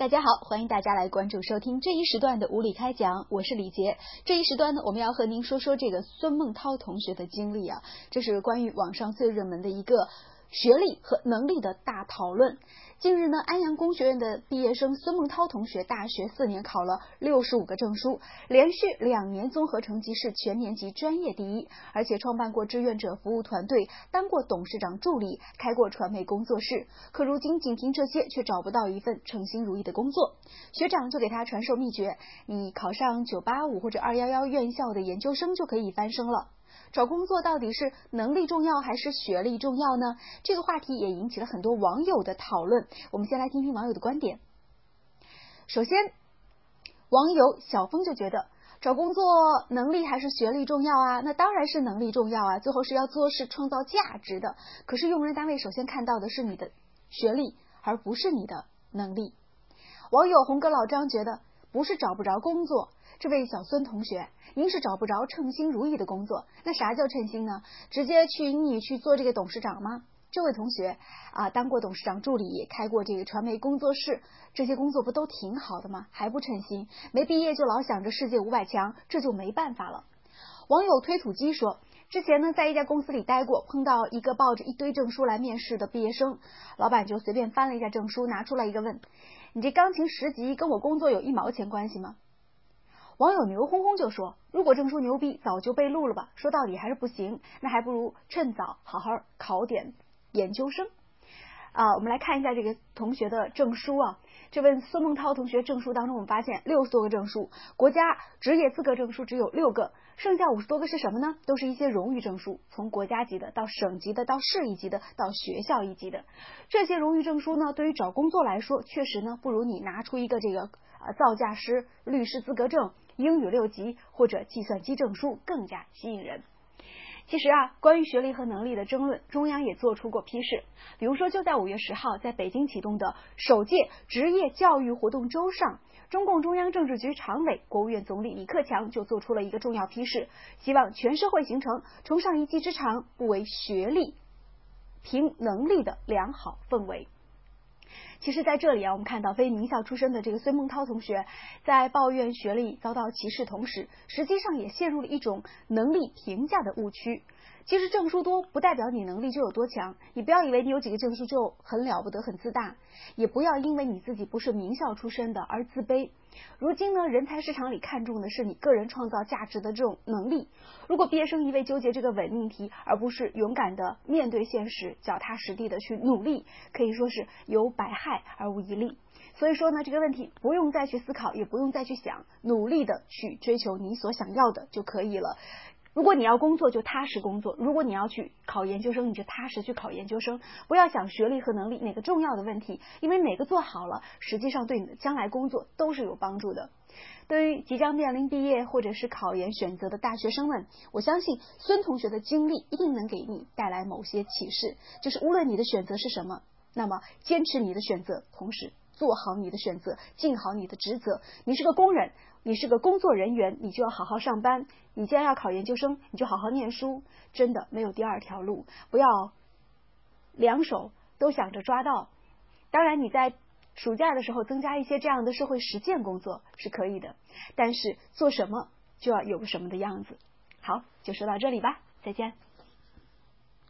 大家好，欢迎大家来关注收听这一时段的无理开讲，我是李杰。这一时段呢，我们要和您说说这个孙梦涛同学的经历啊，这是关于网上最热门的一个。学历和能力的大讨论。近日呢，安阳工学院的毕业生孙梦涛同学，大学四年考了六十五个证书，连续两年综合成绩是全年级专业第一，而且创办过志愿者服务团队，当过董事长助理，开过传媒工作室。可如今仅凭这些，却找不到一份称心如意的工作。学长就给他传授秘诀：你考上九八五或者二幺幺院校的研究生就可以翻身了。找工作到底是能力重要还是学历重要呢？这个话题也引起了很多网友的讨论。我们先来听听网友的观点。首先，网友小峰就觉得找工作能力还是学历重要啊？那当然是能力重要啊！最后是要做事创造价值的。可是用人单位首先看到的是你的学历，而不是你的能力。网友红哥老张觉得不是找不着工作。这位小孙同学，您是找不着称心如意的工作，那啥叫称心呢？直接去你去做这个董事长吗？这位同学啊，当过董事长助理，开过这个传媒工作室，这些工作不都挺好的吗？还不称心？没毕业就老想着世界五百强，这就没办法了。网友推土机说，之前呢在一家公司里待过，碰到一个抱着一堆证书来面试的毕业生，老板就随便翻了一下证书，拿出来一个问：“你这钢琴十级跟我工作有一毛钱关系吗？”网友牛哄哄就说：“如果证书牛逼，早就被录了吧。说到底还是不行，那还不如趁早好好考点研究生。”啊，我们来看一下这个同学的证书啊。这位孙梦涛同学证书当中，我们发现六十多个证书，国家职业资格证书只有六个，剩下五十多个是什么呢？都是一些荣誉证书，从国家级的到省级的，到市一级的，到学校一级的。这些荣誉证书呢，对于找工作来说，确实呢不如你拿出一个这个呃造价师、律师资格证。英语六级或者计算机证书更加吸引人。其实啊，关于学历和能力的争论，中央也做出过批示。比如说，就在五月十号，在北京启动的首届职业教育活动周上，中共中央政治局常委、国务院总理李克强就做出了一个重要批示，希望全社会形成崇尚一技之长、不为学历、凭能力的良好氛围。其实，在这里啊，我们看到非名校出身的这个孙梦涛同学，在抱怨学历遭到歧视同时，实际上也陷入了一种能力评价的误区。其实证书多不代表你能力就有多强，你不要以为你有几个证书就很了不得、很自大，也不要因为你自己不是名校出身的而自卑。如今呢，人才市场里看重的是你个人创造价值的这种能力。如果毕业生一味纠结这个伪命题，而不是勇敢的面对现实、脚踏实地的去努力，可以说是有百害而无一利。所以说呢，这个问题不用再去思考，也不用再去想，努力的去追求你所想要的就可以了。如果你要工作，就踏实工作；如果你要去考研究生，你就踏实去考研究生。不要想学历和能力哪个重要的问题，因为哪个做好了，实际上对你的将来工作都是有帮助的。对于即将面临毕业或者是考研选择的大学生们，我相信孙同学的经历一定能给你带来某些启示。就是无论你的选择是什么，那么坚持你的选择，同时。做好你的选择，尽好你的职责。你是个工人，你是个工作人员，你就要好好上班。你既然要考研究生，你就好好念书。真的没有第二条路，不要两手都想着抓到。当然，你在暑假的时候增加一些这样的社会实践工作是可以的，但是做什么就要有个什么的样子。好，就说到这里吧，再见。